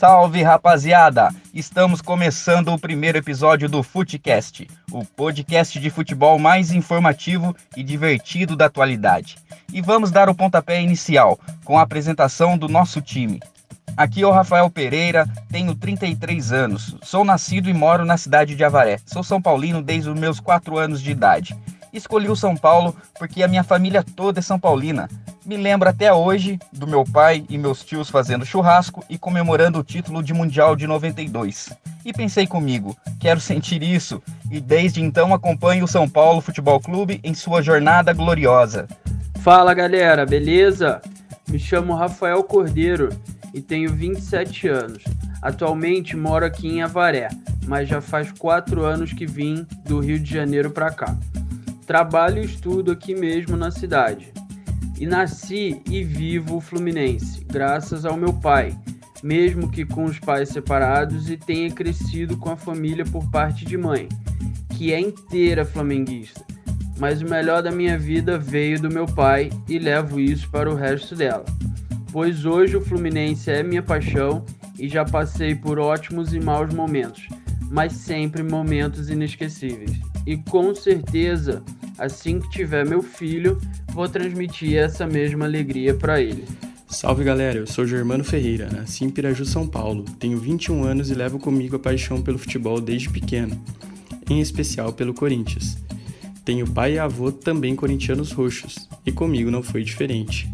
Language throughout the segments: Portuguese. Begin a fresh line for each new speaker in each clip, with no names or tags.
salve, rapaziada! Estamos começando o primeiro episódio do Futecast, o podcast de futebol mais informativo e divertido da atualidade. E vamos dar o pontapé inicial com a apresentação do nosso time. Aqui é o Rafael Pereira, tenho 33 anos, sou nascido e moro na cidade de Avaré. Sou São Paulino desde os meus 4 anos de idade. Escolhi o São Paulo porque a minha família toda é São Paulina. Me lembro até hoje do meu pai e meus tios fazendo churrasco e comemorando o título de Mundial de 92. E pensei comigo, quero sentir isso, e desde então acompanho o São Paulo Futebol Clube em sua jornada gloriosa.
Fala galera, beleza? Me chamo Rafael Cordeiro e tenho 27 anos. Atualmente moro aqui em Avaré, mas já faz 4 anos que vim do Rio de Janeiro para cá. Trabalho e estudo aqui mesmo na cidade. E nasci e vivo o Fluminense, graças ao meu pai, mesmo que com os pais separados e tenha crescido com a família por parte de mãe, que é inteira flamenguista. Mas o melhor da minha vida veio do meu pai e levo isso para o resto dela. Pois hoje o Fluminense é minha paixão e já passei por ótimos e maus momentos, mas sempre momentos inesquecíveis. E com certeza assim que tiver meu filho, vou transmitir essa mesma alegria para ele.
Salve galera, eu sou Germano Ferreira, nasci em Piraju, São Paulo. Tenho 21 anos e levo comigo a paixão pelo futebol desde pequeno, em especial pelo Corinthians. Tenho pai e avô também corintianos roxos, e comigo não foi diferente.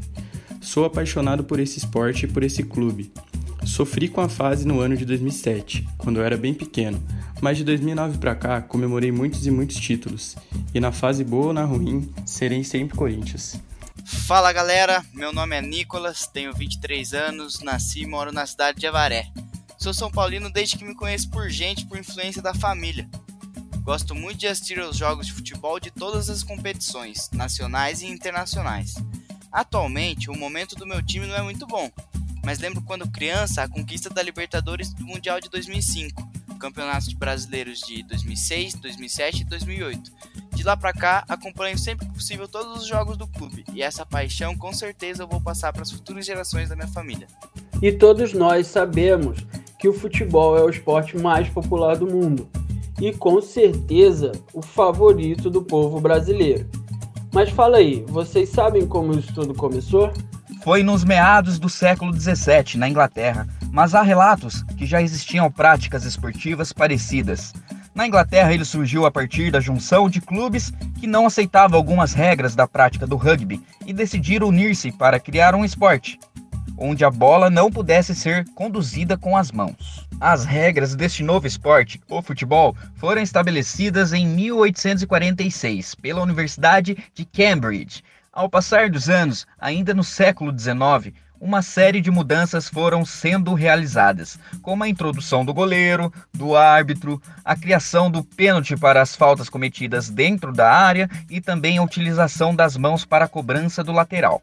Sou apaixonado por esse esporte e por esse clube. Sofri com a fase no ano de 2007, quando eu era bem pequeno, mas de 2009 para cá comemorei muitos e muitos títulos, e na fase boa ou na ruim, serei sempre Corinthians.
Fala galera, meu nome é Nicolas, tenho 23 anos, nasci e moro na cidade de Avaré. Sou São Paulino desde que me conheço por gente por influência da família. Gosto muito de assistir aos jogos de futebol de todas as competições, nacionais e internacionais. Atualmente, o momento do meu time não é muito bom, mas lembro quando criança a conquista da Libertadores do Mundial de 2005 campeonatos brasileiros de 2006, 2007 e 2008. De lá para cá, acompanho sempre que possível todos os jogos do clube e essa paixão com certeza eu vou passar para as futuras gerações da minha família.
E todos nós sabemos que o futebol é o esporte mais popular do mundo e com certeza o favorito do povo brasileiro. Mas fala aí, vocês sabem como isso tudo começou?
Foi nos meados do século 17, na Inglaterra, mas há relatos que já existiam práticas esportivas parecidas. Na Inglaterra, ele surgiu a partir da junção de clubes que não aceitavam algumas regras da prática do rugby e decidiram unir-se para criar um esporte, onde a bola não pudesse ser conduzida com as mãos. As regras deste novo esporte, o futebol, foram estabelecidas em 1846 pela Universidade de Cambridge. Ao passar dos anos, ainda no século XIX, uma série de mudanças foram sendo realizadas, como a introdução do goleiro, do árbitro, a criação do pênalti para as faltas cometidas dentro da área e também a utilização das mãos para a cobrança do lateral.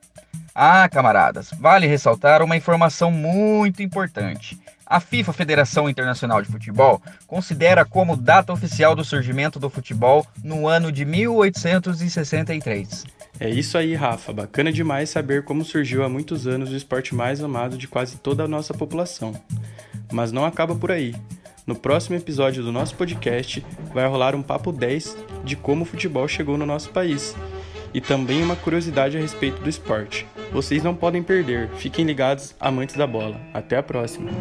Ah, camaradas, vale ressaltar uma informação muito importante. A FIFA, Federação Internacional de Futebol, considera como data oficial do surgimento do futebol no ano de 1863.
É isso aí, Rafa. Bacana demais saber como surgiu há muitos anos o esporte mais amado de quase toda a nossa população. Mas não acaba por aí. No próximo episódio do nosso podcast vai rolar um papo 10 de como o futebol chegou no nosso país e também uma curiosidade a respeito do esporte. Vocês não podem perder. Fiquem ligados, amantes da bola. Até a próxima.